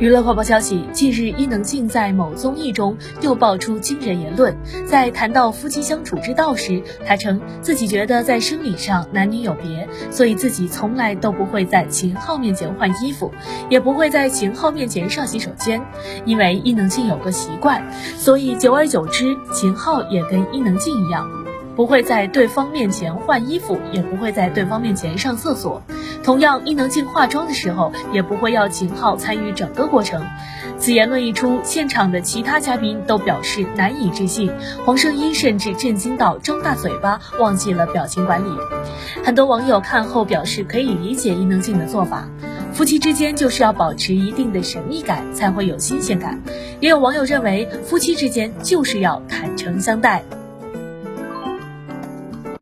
娱乐快报消息：近日，伊能静在某综艺中又爆出惊人言论。在谈到夫妻相处之道时，她称自己觉得在生理上男女有别，所以自己从来都不会在秦昊面前换衣服，也不会在秦昊面前上洗手间。因为伊能静有个习惯，所以久而久之，秦昊也跟伊能静一样。不会在对方面前换衣服，也不会在对方面前上厕所。同样，伊能静化妆的时候，也不会要秦昊参与整个过程。此言论一出，现场的其他嘉宾都表示难以置信，黄圣依甚至震惊到张大嘴巴，忘记了表情管理。很多网友看后表示可以理解伊能静的做法，夫妻之间就是要保持一定的神秘感，才会有新鲜感。也有网友认为，夫妻之间就是要坦诚相待。